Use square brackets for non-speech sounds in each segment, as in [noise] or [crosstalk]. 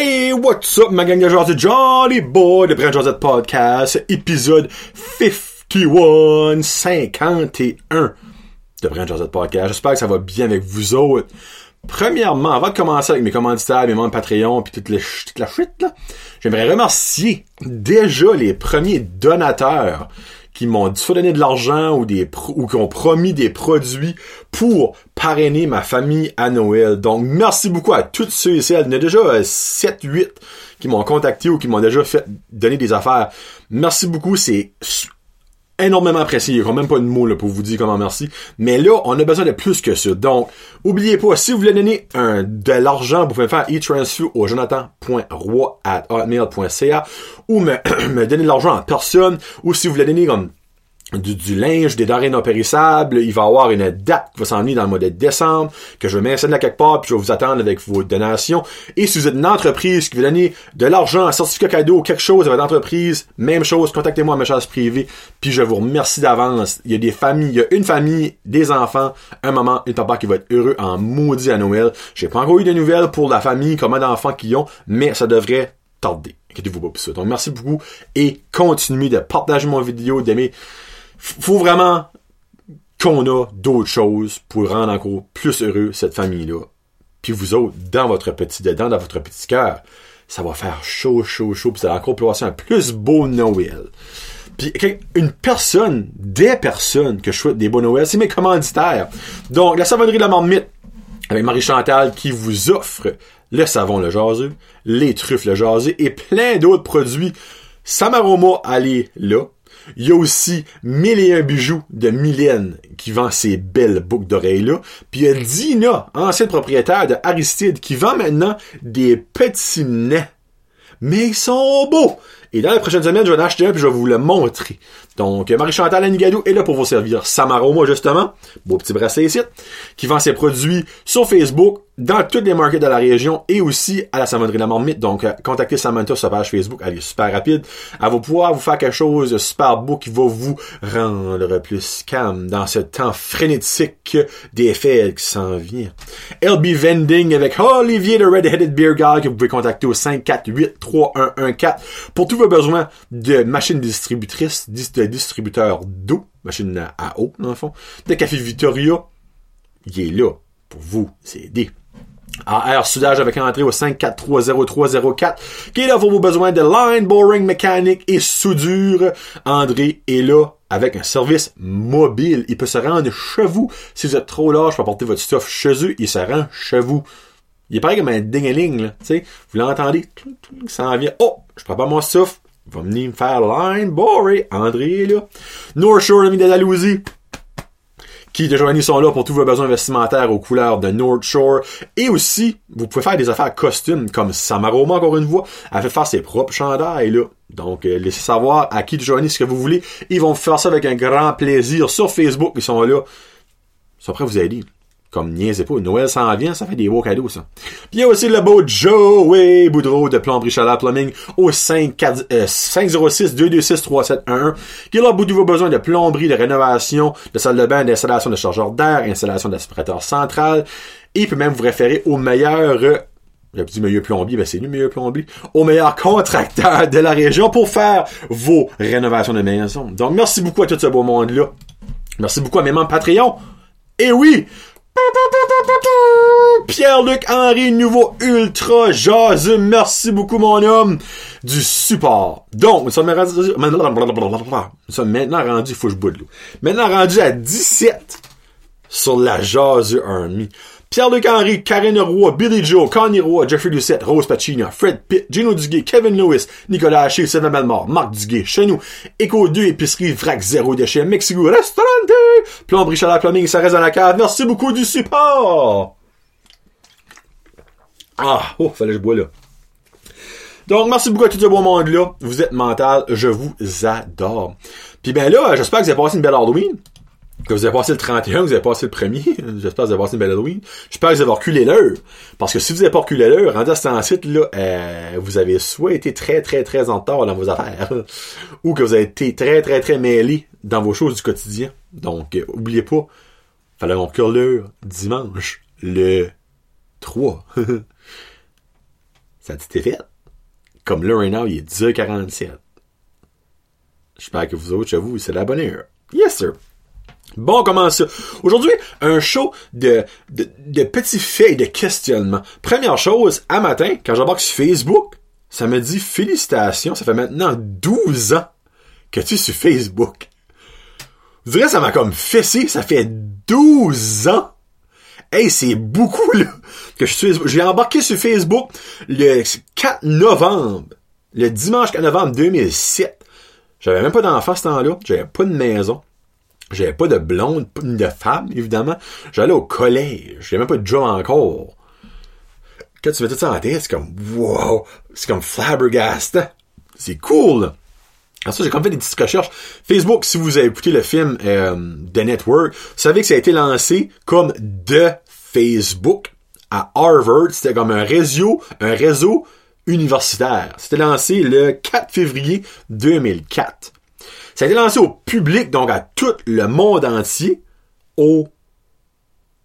Hey, what's up, ma gang de Josette Jolly Boy de Brand Josette Podcast, épisode 51, 51 de Brand Josette Podcast. J'espère que ça va bien avec vous autres. Premièrement, avant de commencer avec mes commanditaires, mes membres Patreon, puis toute, toute la chute, j'aimerais remercier déjà les premiers donateurs qui m'ont soit donné de l'argent ou des ou qui ont promis des produits pour parrainer ma famille à Noël. Donc merci beaucoup à tous ceux et celles. Il y en a déjà 7 euh, 8 qui m'ont contacté ou qui m'ont déjà fait donner des affaires. Merci beaucoup, c'est énormément apprécié. Il n'y a quand même pas de mots là, pour vous dire comment merci. Mais là, on a besoin de plus que ça. Donc, oubliez pas, si vous voulez donner un, de l'argent, vous pouvez faire e-transfer au jonathan.roi.hotmail.ca ou me, [coughs] me donner de l'argent en personne ou si vous voulez donner comme du, linge, des denrées non périssables. Il va y avoir une date qui va s'en venir dans le mois de décembre, que je vais mettre là quelque part, puis je vais vous attendre avec vos donations. Et si vous êtes une entreprise qui veut donner de l'argent, un certificat cadeau, quelque chose à votre entreprise, même chose, contactez-moi à message privé, puis je vous remercie d'avance. Il y a des familles, il y a une famille, des enfants, un maman, une papa qui va être heureux en maudit à Noël. J'ai pas encore eu de nouvelles pour la famille, comment d'enfants qui ont, mais ça devrait tarder. Inquiétez-vous pas pour ça. Donc merci beaucoup et continuez de partager mon vidéo, d'aimer faut vraiment qu'on a d'autres choses pour rendre encore plus heureux cette famille-là. Puis vous autres, dans votre petit dedans, dans votre petit cœur, ça va faire chaud, chaud, chaud, puis ça va encore passer un plus beau Noël. Puis une personne, des personnes que je souhaite des beaux Noël, c'est mes commanditaires. Donc, la savonnerie de la marmite, avec Marie-Chantal, qui vous offre le savon le jaseux, les truffes le jaseux et plein d'autres produits. Samaroma, allez là. Il y a aussi Mille et un bijoux de Mylène qui vend ces belles boucles d'oreilles-là. Puis il y a Dina, ancienne propriétaire de Aristide, qui vend maintenant des petits nez. Mais ils sont beaux! Et dans les prochaines semaines, je vais en acheter un puis je vais vous le montrer. Donc, Marie-Chantal Anigadou est là pour vous servir. Samaroma, justement, beau petit bracelet ici, qui vend ses produits sur Facebook, dans toutes les markets de la région et aussi à la savonnerie de la Marmite. Donc, euh, contactez Samantha sur sa page Facebook. Elle est super rapide. Elle va pouvoir vous faire quelque chose de super beau qui va vous rendre plus calme dans ce temps frénétique des fêtes qui s'en vient. LB Vending avec Olivier, le Red-Headed Beer Guy, que vous pouvez contacter au 548-3114 pour tous vos besoins de machines distributrices, de distributeurs d'eau, machine à eau, dans le fond, de Café Victoria. Il est là pour vous aider. AR Soudage avec entrée au 5430304 qui est là pour vos besoins de line boring mécanique et soudure. André est là avec un service mobile. Il peut se rendre chez vous. Si vous êtes trop large pour apporter votre stuff chez eux, il se rend chez vous. Il est pareil comme un ding là, tu sais. Vous l'entendez, ça en vient. Oh, je prends pas mon stuff. Il va venir me faire line boring. André là. North Shore, ami d'Andalousie qui de Joanie sont là pour tous vos besoins vestimentaires aux couleurs de North Shore. Et aussi, vous pouvez faire des affaires costumes comme Samaroma, encore une fois. Elle fait faire ses propres chandails, là. Donc, euh, laissez savoir à qui de Joanie ce que vous voulez. Ils vont faire ça avec un grand plaisir sur Facebook. Ils sont là. Ils sont prêts à vous aider. Comme niaisez pas, Noël s'en vient, ça fait des beaux cadeaux, ça. Puis il y a aussi le beau Joey Boudreau de Plomberie Chaleur Plumbing au 506-226-3711 euh, qui est là au bout de vos besoins de plomberie, de rénovation, de salle de bain, d'installation de chargeur d'air, installation d'aspirateur central. Et il peut même vous référer au meilleur euh, j'ai dit meilleur plombier, ben c'est lui meilleur plombier, au meilleur contracteur de la région pour faire vos rénovations de maison. Donc merci beaucoup à tout ce beau monde-là. Merci beaucoup à mes membres Patreon. Et oui, Pierre-Luc Henry, nouveau ultra jaseux. Merci beaucoup, mon homme, du support. Donc, nous sommes, maintenant rendus. Maintenant rendu à 17 sur la jaseux Army. Pierre-Luc Henry, Karine Roy, Billy Joe, Connie Roy, Jeffrey Lucette, Rose Pacina, Fred Pitt, Gino Duguay, Kevin Lewis, Nicolas Haché, Sylvain Belmore, Marc Duguay, chez nous, Echo 2, Épicerie, Vrac Zéro Déchet, Mexico, Restaurante, Plomberie Chaleur Plumbing, ça reste dans la cave. Merci beaucoup du support! Ah, oh, fallait que je bois là. Donc, merci beaucoup à tout ce beau monde-là. Vous êtes mental, je vous adore. Puis ben là, j'espère que vous avez passé une belle Halloween que vous avez passé le 31, vous avez passé le premier. [laughs] J'espère que vous avez passé une belle Halloween. J'espère que vous avez reculé l'heure. Parce que si vous n'avez pas reculé l'heure, rendu à ce site là euh, vous avez soit été très, très, très en retard dans vos affaires, [laughs] ou que vous avez été très, très, très mêlé dans vos choses du quotidien. Donc, euh, oubliez pas, fallait qu'on recule l'heure dimanche, le 3. [laughs] Ça dit t'es fait. Comme là, right now, il est 10h47. J'espère que vous autres, chez vous, c'est la bonne heure. Yes, sir. Bon, comment ça? Aujourd'hui, un show de, de, de petits faits et de questionnements. Première chose, à matin, quand j'embarque sur Facebook, ça me dit félicitations, ça fait maintenant 12 ans que tu es sur Facebook. Vous direz, ça m'a comme fessé, ça fait 12 ans. Hey, c'est beaucoup, là, que je suis, j'ai embarqué sur Facebook le 4 novembre, le dimanche 4 novembre 2007. J'avais même pas d'enfant ce temps-là, j'avais pas de maison. J'avais pas de blonde, pas de femme, évidemment. J'allais au collège. J'avais même pas de job encore. Quand tu mets tout ça en tête, c'est comme, wow! C'est comme flabbergastant. C'est cool! Alors ça, j'ai comme fait des petites recherches. Facebook, si vous avez écouté le film euh, The Network, vous savez que ça a été lancé comme The Facebook à Harvard. C'était comme un réseau, un réseau universitaire. C'était lancé le 4 février 2004. Ça a été lancé au public, donc à tout le monde entier, au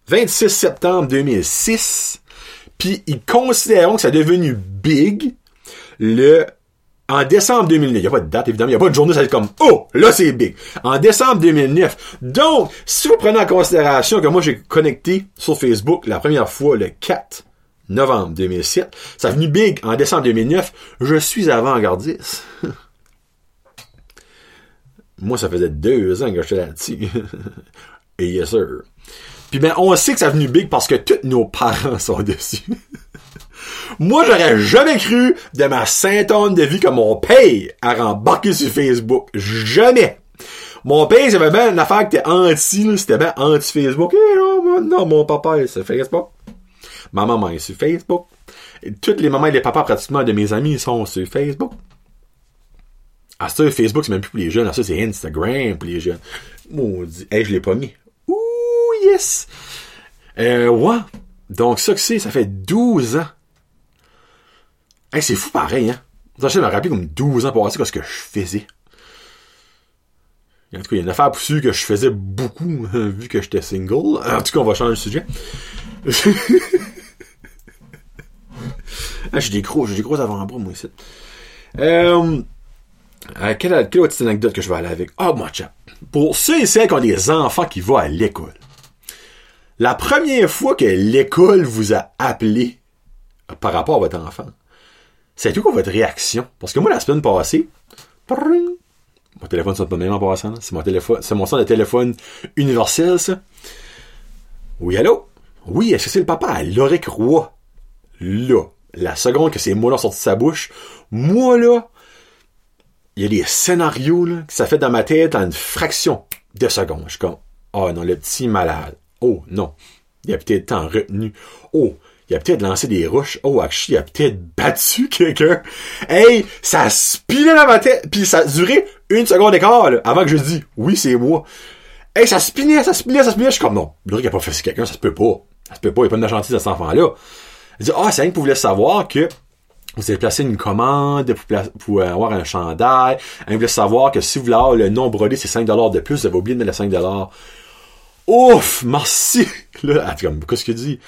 26 septembre 2006. Puis ils considèrent que ça est devenu big le en décembre 2009. Il n'y a pas de date, évidemment. Il n'y a pas de journée, ça va être comme Oh, là c'est big. En décembre 2009. Donc, si vous prenez en considération que moi j'ai connecté sur Facebook la première fois le 4 novembre 2007, ça est venu big en décembre 2009, je suis avant-gardiste. [laughs] Moi, ça faisait deux ans que j'étais là-dessus. [laughs] Et yes, sir. Puis ben, on sait que ça a venu big parce que tous nos parents sont dessus. [laughs] Moi, j'aurais jamais cru de ma sainte de vie que mon père a rembarqué sur Facebook. Jamais. Mon père, j'avais bien une affaire qui était anti, c'était bien anti-Facebook. Eh, non, non, mon papa est sur Facebook. Ma maman est sur Facebook. Toutes les mamans et les papas pratiquement de mes amis sont sur Facebook. Ah, ça, Facebook, c'est même plus pour les jeunes. Ah, ça, c'est Instagram pour les jeunes. Maudit. Hey, je l'ai pas mis. Ouh, yes! Euh, ouais. Donc, ça que c'est, ça fait 12 ans. Hey, c'est fou pareil, hein. Je me rappelle comme 12 ans pour voir ce que je faisais. En tout cas, il y a une affaire poussue que je faisais beaucoup, vu que j'étais single. En tout cas, on va changer de sujet. [laughs] ah, j'ai des gros, j'ai des gros avant-bras, moi, ici. Euh, euh, quelle, autre anecdote que je vais aller avec? Oh, moi, chat. Pour ceux et celles qui ont des enfants qui vont à l'école, la première fois que l'école vous a appelé par rapport à votre enfant, c'est tout quoi votre réaction? Parce que moi, la semaine passée, mon téléphone sonne pas même en passant, c'est mon téléphone, c'est mon son de téléphone universel, ça. Oui, allô? Oui, est-ce que c'est le papa? Loric Roy? Là, la seconde que ces mots-là sortent de sa bouche, moi, là, il y a des scénarios là, que ça fait dans ma tête en une fraction de seconde. Je suis comme, oh non, le petit malade. Oh non, il a peut-être tant retenu. Oh, il a peut-être lancé des roches. Oh, actually, il a peut-être battu [laughs] quelqu'un. Hey, ça spinait dans ma tête. Puis ça duré une seconde là, avant que je dise, oui, c'est moi. Hey, ça spinait, ça spinait, ça spinait. Je suis comme, non, le truc a pas fait quelqu'un, ça se peut pas. Ça se peut pas, il n'y a pas de gentille de cet enfant-là. Il dit, ah, c'est rien que vous voulez savoir que vous placé une commande pour, pour avoir un chandail. Elle voulait savoir que si vous voulez avoir le nom brodé, c'est 5$ de plus. Vous avez oublié de mettre les 5$. Ouf! Merci! [laughs] Là, comme, qu'est-ce qu'il dit?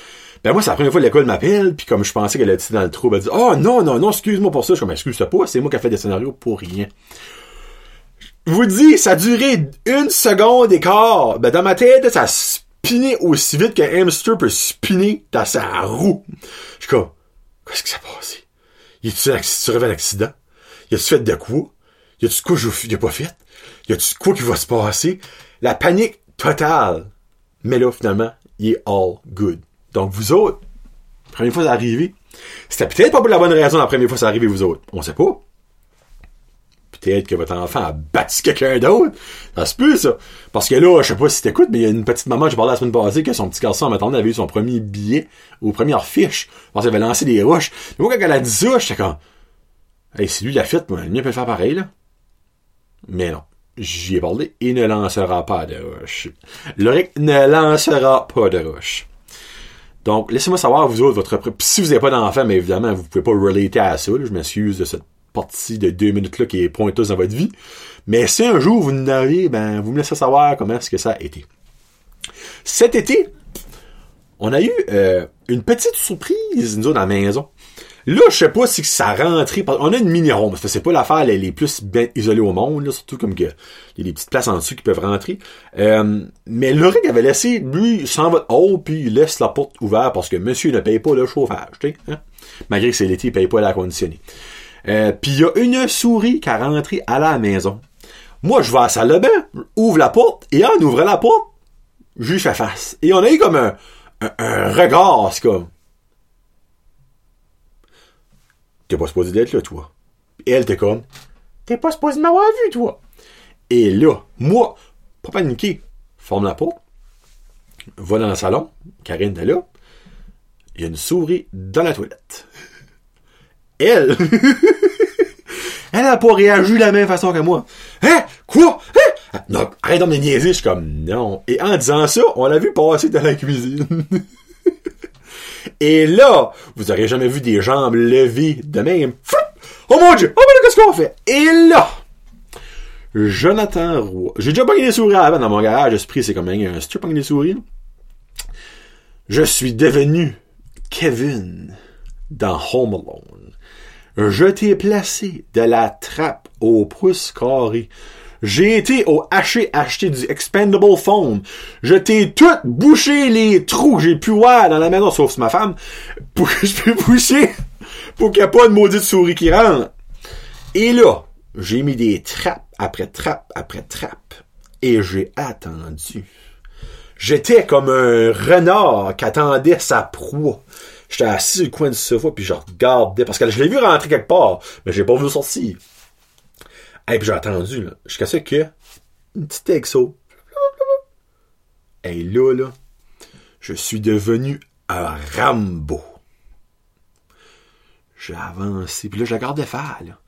Ben moi, c'est la première fois que l'école m'appelle, puis comme je pensais qu'elle était dans le trou, elle dit Oh non, non, non, excuse-moi pour ça. Je suis comme excuse-toi pas, c'est moi qui ai fait des scénarios pour rien. Je vous dis, ça a duré une seconde et quart. Ben dans ma tête, ça a spiné aussi vite qu'un hamster peut spinner dans sa roue. Je suis comme, qu'est-ce qui s'est passé? Y a-tu un accident? Y a-tu fait de quoi? Y a-tu quoi que j'ai pas fait? Y a-tu quoi qui va se passer? La panique totale. Mais là, finalement, il est all good. Donc, vous autres, première fois ça arrivé, c'était peut-être pas pour la bonne raison la première fois ça arrivé, vous autres. On sait pas. Peut-être que votre enfant a battu quelqu'un d'autre. Ça se peut, ça. Parce que là, je sais pas si t'écoutes, mais il y a une petite maman, je parlais la semaine passée, que son petit garçon, en avait eu son premier billet, ou première fiche, parce qu'elle avait lancé des roches. Mais moi, quand elle a dit ça, j'étais comme, hey, si lui l'a fait, moi, le mien peut faire pareil, là. Mais non. J'y ai parlé, il ne lancera pas de roche. Loric ne lancera pas de roche. Donc, laissez-moi savoir, vous autres, votre... si vous n'avez pas d'enfant, mais évidemment, vous pouvez pas relater à ça. Je m'excuse de cette partie de deux minutes-là qui est pointeuse dans votre vie. Mais si un jour vous n'avez, ben, vous me laissez savoir comment est-ce que ça a été. Cet été, on a eu euh, une petite surprise, nous autres, à la maison. Là, je sais pas si ça rentrait. On a une mini-ronde, parce que c'est pas l'affaire les, plus bien isolée au monde, surtout comme que il y a des petites places en dessous qui peuvent rentrer. Euh, mais Loric avait laissé, lui, sans votre haut, puis il laisse la porte ouverte parce que monsieur ne paye pas le chauffage, tu sais, hein? Malgré que c'est l'été, il paye pas l'air conditionné. Euh, puis il y a une souris qui a rentré à la maison. Moi, je vais à la salle de bain, ouvre la porte, et en ouvrant la porte, je fais face. Et on a eu comme un, un, un regard, c'est comme, T'es pas supposé d'être là, toi. Et elle, t'es comme, t'es pas supposé m'avoir vu, toi. Et là, moi, pas paniquer, forme la porte, va dans le salon, Karine est là, il y a une souris dans la toilette. Elle, [laughs] elle a pas réagi de la même façon que moi. Hein? Quoi? Hein? Non, arrête de me niaiser, je suis comme, non. Et en disant ça, on l'a vu passer dans la cuisine. [laughs] Et là, vous aurez jamais vu des jambes levées de même. Oh mon dieu! Oh mon dieu, qu'est-ce qu'on fait? Et là, Jonathan Roy. J'ai déjà pogné des souris avant dans mon garage. Esprit, c'est comme un tu des souris. Je suis devenu Kevin dans Home Alone. Je t'ai placé de la trappe au pouce carré j'ai été au haché acheter du expendable foam. Je t'ai tout bouché les trous que j'ai pu voir dans la maison, sauf ma femme, pour que je puisse boucher, pour qu'il n'y ait pas de maudite souris qui rentre. Et là, j'ai mis des trappes après trappes après trappes. Et j'ai attendu. J'étais comme un renard qui attendait sa proie. J'étais assis au coin du sofa puis je regardais parce que je l'ai vu rentrer quelque part, mais j'ai pas vu sortir. Et puis j'ai attendu, là, jusqu'à ce que une petite exo. Et là, là, je suis devenu un Rambo. J'ai avancé, puis là, je la gardais faire, là.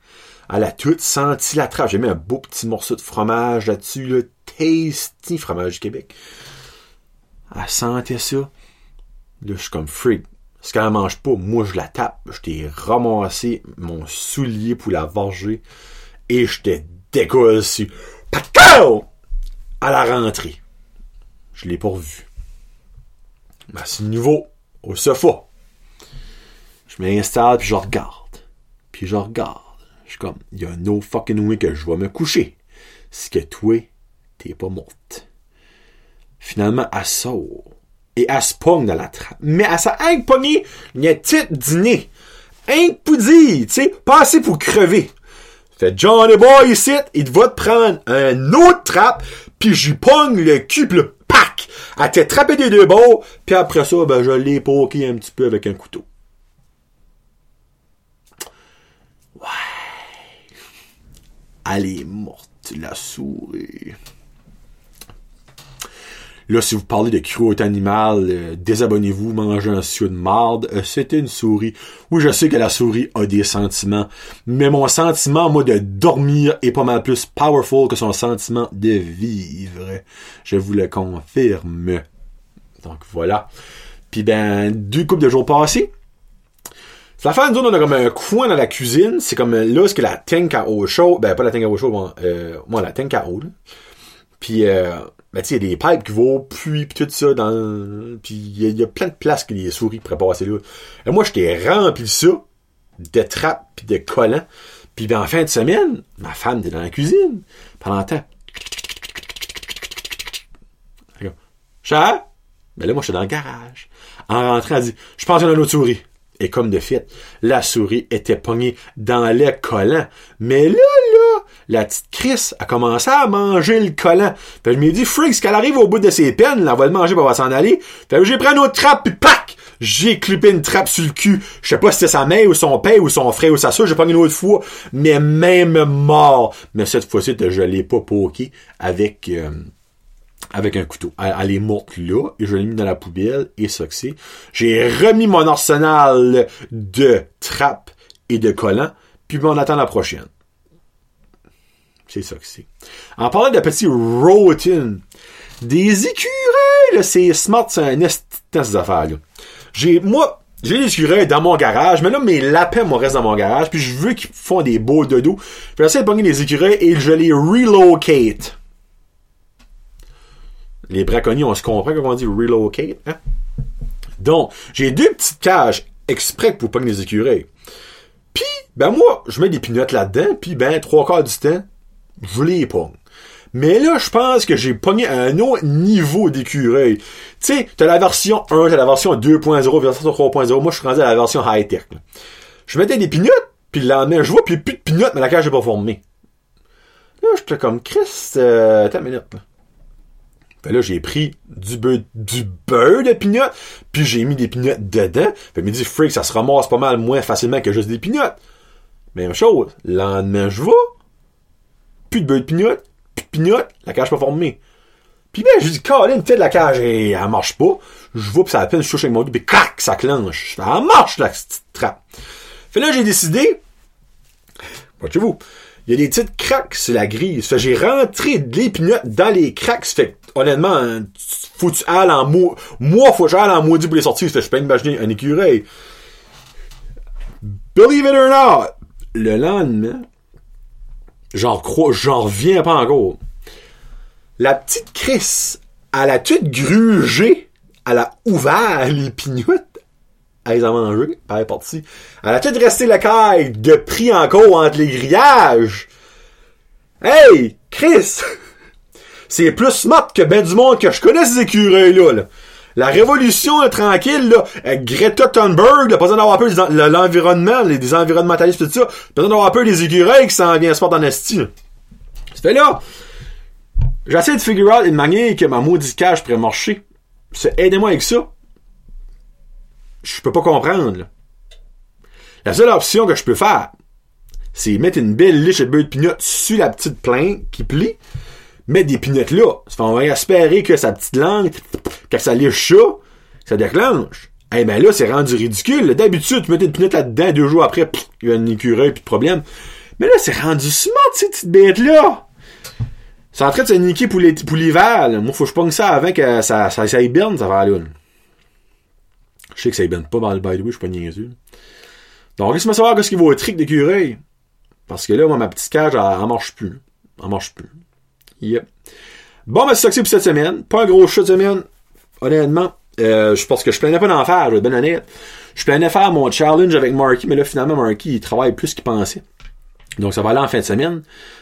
Elle a tout senti la trappe. J'ai mis un beau petit morceau de fromage là-dessus, le tasty fromage du Québec. Elle sentait ça. Là, je suis comme freak. Ce qu'elle mange pas, moi, je la tape. Je t'ai ramassé mon soulier pour la varger et je te décolle dessus. À la rentrée. Je l'ai pas revu. Mais c'est nouveau au sofa. Je m'installe puis je regarde. Puis je regarde. Je suis comme, il y a no fucking way que je vais me coucher. C'est que toi, t'es pas morte. Finalement, elle sort. Et elle se pogne dans la trappe. Mais elle s'est un pogné une petite dîner. Un poudi, tu sais, pas assez pour crever. Fait Johnny Boy ici, il va te prendre un autre trappe, puis j'y pogne le cul, pis le pack! Elle t'a trappé des deux bords, puis après ça, ben, je l'ai poké un petit peu avec un couteau. Ouais. Elle est morte, la souris. Là, si vous parlez de cruauté animale, euh, désabonnez-vous, mangez un cieux de marde. Euh, c'était une souris. Oui, je sais que la souris a des sentiments, mais mon sentiment, moi, de dormir est pas mal plus powerful que son sentiment de vivre. Je vous le confirme. Donc voilà. Puis ben, deux coupes de jours passés, la fin, nous on a comme un coin dans la cuisine. C'est comme là, ce que la tank à ben pas la tank à eau moi, euh, moi la tank. Puis euh, ben, tu il y a des pipes qui vont, puis, puis tout ça, dans, puis il y, a plein de places que les souris pourraient passer là. Et moi, j'étais rempli de ça, de trappes puis de collants. Puis ben, en fin de semaine, ma femme était dans la cuisine, pendant le temps. Chat? Ben là, moi, j'étais dans le garage. En rentrant, elle dit, je pense qu'il y a une autre souris. Et comme de fait, la souris était pognée dans le collant. Mais là, là, la petite Chris a commencé à manger le collant. Fait je me dit, freak, qu'elle arrive au bout de ses peines, là, elle va le manger, pour va s'en aller. Fait j'ai pris une autre trappe, puis pac! J'ai clippé une trappe sur le cul. Je sais pas si c'était sa mère ou son père ou son frère ou sa soeur, j'ai pas une autre fois. Mais même mort. Mais cette fois-ci, je l'ai pas poké avec, euh, avec un couteau. Elle, est morte là, et je l'ai mis dans la poubelle, et ça que c'est. J'ai remis mon arsenal de trappes et de collants, puis on attend la prochaine. C'est ça que c'est. En parlant de petits rotin, des écureuils, là, c'est smart, c'est un ces affaires-là. J'ai, moi, j'ai des écureuils dans mon garage, mais là, mes lapins, moi, restent dans mon garage, puis je veux qu'ils font des beaux dodo. Je vais essayer de pogner les écureuils et je les relocate. Les braconniers, on se comprend quand on dit relocate, hein? Donc, j'ai deux petites cages exprès pour pas les écureuils. Puis, ben moi, je mets des pinottes là-dedans, puis ben, trois quarts du temps, je les pogne. Mais là, je pense que j'ai pogné un autre niveau d'écureuil. Tu sais, t'as la version 1, t'as la version 2.0, version 3.0. Moi, je suis rendu à la version high-tech. Je mettais des pinottes, puis le lendemain, je vois, puis plus de pinottes, mais la cage est pas formée. Là, j'étais comme, Chris, euh, attends une minute, là. Fait là, j'ai pris du beurre, du beurre de pinottes, puis j'ai mis des pinottes dedans. Fait me dit, freak, ça se ramasse pas mal moins facilement que juste des pinottes. Même chose. Le lendemain, je vois. Plus de beurre de pinottes, plus de pinottes, la cage pas formée. Puis ben, je dis, Colin, fait la cage, et elle marche pas. Je vois, pis ça à peine, je touche avec mon dos, puis crac, ça clenche. Elle marche, la petite trappe. Fait là, j'ai décidé, watchez-vous, il y a des petites cracks sur la grille. Fait j'ai rentré de l'épinote dans les cracks. Fait honnêtement, faut que tu ailles en mou... Moi, faut que j'aille en maudit pour les sortir. Fait je peux imaginer un écureuil. Believe it or not, le lendemain, j'en crois, j'en reviens pas encore. La petite Chris, elle a toute grugé, elle a ouvert [laughs] les pignottes, elle les a mangées, elle est partie. Elle a tout resté la caille de prix encore entre les grillages. Hey, Chris! C'est plus smart que ben du monde que je connais ces écureuils-là, là. La révolution est tranquille, là. Euh, Greta Thunberg, pas besoin d'avoir peur de l'environnement, les des environnementalistes, tout ça. Pas besoin d'avoir peur des écureuils qui s'en viennent sport dans le style. Ça fait là. J'essaie de figure out une manière que ma maudite cage pourrait marcher. Aidez-moi avec ça. Je peux pas comprendre, là. La seule option que je peux faire, c'est mettre une belle liche de beurre de pinot sur la petite plainte qui plie, mettre des pinottes là. On va espérer que sa petite langue, quand ça liche ça, ça déclenche. Eh ben là, c'est rendu ridicule. D'habitude, tu mettais une pinotte là-dedans, deux jours après, il y a un écureuil, plus de problème. Mais là, c'est rendu smart, ces petites bêtes-là. C'est en train de se niquer pour l'hiver. Moi, faut que je pogne ça avant que ça, ça, ça ça va aller. Je sais que ça hiberne pas dans le by the way, je suis pas niaiseux. Donc, laisse-moi savoir qu'est-ce qu'il vaut au trick d'écureuil. Parce que là, moi, ma petite cage, elle, elle marche plus. Elle marche plus. Yep. Bon, ben, c'est ça que c'est pour cette semaine. Pas un gros show de semaine. Honnêtement. Euh, je pense que je planais pas d'en faire, je vais. Je planais faire mon challenge avec Marky, mais là, finalement, Marky, il travaille plus qu'il pensait. Donc, ça va aller en fin de semaine.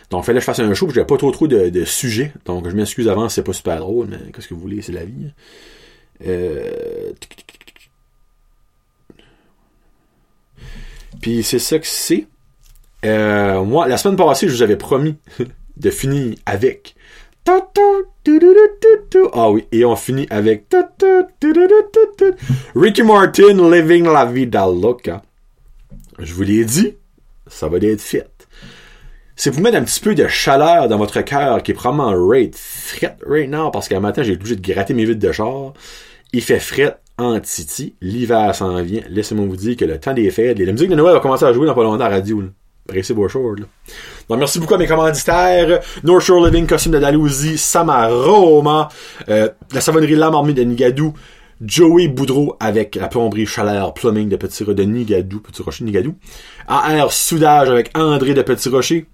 Donc, fallait que je fasse un show, j'ai pas trop trop de, de sujets. Donc, je m'excuse avant, c'est pas super drôle, mais qu'est-ce que vous voulez, c'est la vie. Euh... Puis, c'est ça que c'est. Euh, moi, la semaine passée, je vous avais promis [laughs] de finir avec. Ah oui, et on finit avec Ricky Martin Living la Vida Loca. Je vous l'ai dit, ça va être fait. C'est pour mettre un petit peu de chaleur dans votre cœur qui est probablement rate fret right now parce qu'un matin j'ai obligé de gratter mes vides de char. Il fait fret en titi. L'hiver s'en vient. Laissez-moi vous dire que le temps des fêtes, la musique de Noël va commencer à jouer dans pas longtemps à la radio. Merci beaucoup à mes commanditaires. North Shore Living, costume de Dalhousie, Samaroma, euh, la savonnerie La de Nigadou, Joey Boudreau avec la plomberie chaleur plumbing de Petit de Nigadou, Petit Rocher Nigadou, AR Soudage avec André de Petit Rocher,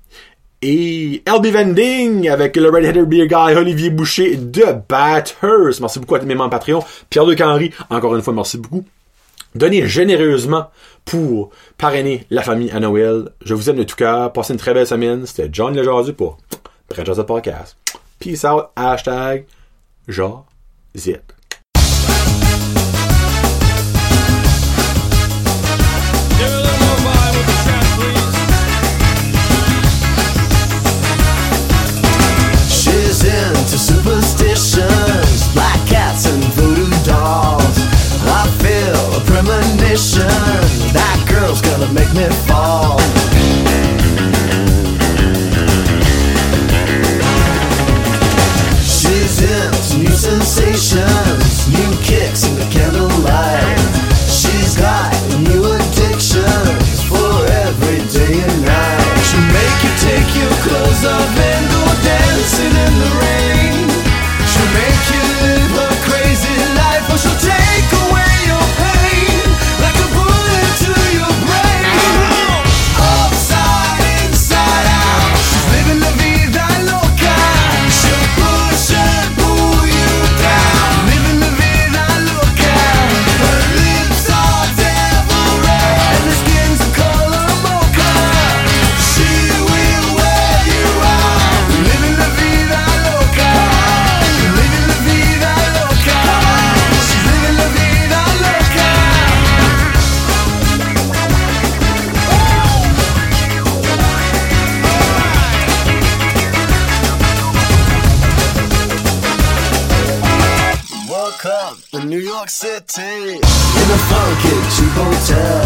et LB Vending avec le Red Header Beer Guy Olivier Boucher de Bathurst. Merci beaucoup à tous mes membres Patreon. Pierre-Luc Henry, encore une fois, merci beaucoup. Donnez généreusement pour parrainer la famille à Noël. Je vous aime de tout cœur. Passez une très belle semaine. C'était John Lejardu pour Brad Joseph Podcast. Peace out. Hashtag Jazit. conversation. 저